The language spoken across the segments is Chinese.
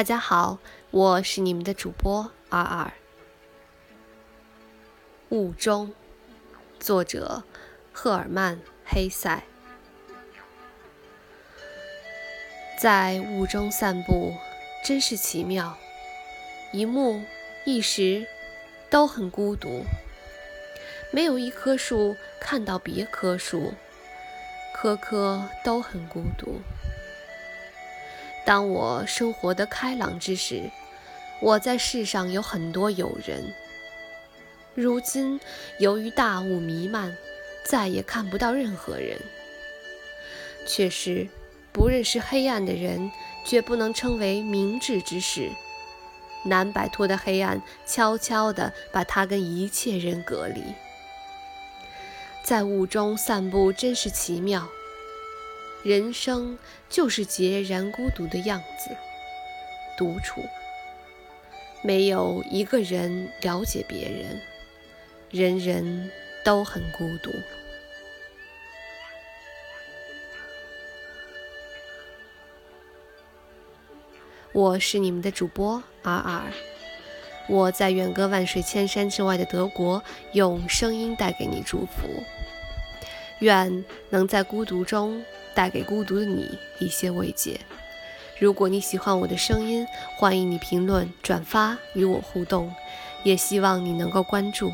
大家好，我是你们的主播二二。雾中，作者赫尔曼·黑塞。在雾中散步，真是奇妙。一幕一时，都很孤独。没有一棵树看到别棵树，棵棵都很孤独。当我生活的开朗之时，我在世上有很多友人。如今，由于大雾弥漫，再也看不到任何人。却是不认识黑暗的人，绝不能称为明智之士。难摆脱的黑暗，悄悄地把他跟一切人隔离。在雾中散步，真是奇妙。人生就是孑然孤独的样子，独处，没有一个人了解别人，人人都很孤独。我是你们的主播尔尔，我在远隔万水千山之外的德国，用声音带给你祝福。愿能在孤独中带给孤独的你一些慰藉。如果你喜欢我的声音，欢迎你评论、转发与我互动，也希望你能够关注。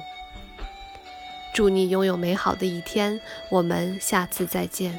祝你拥有美好的一天，我们下次再见。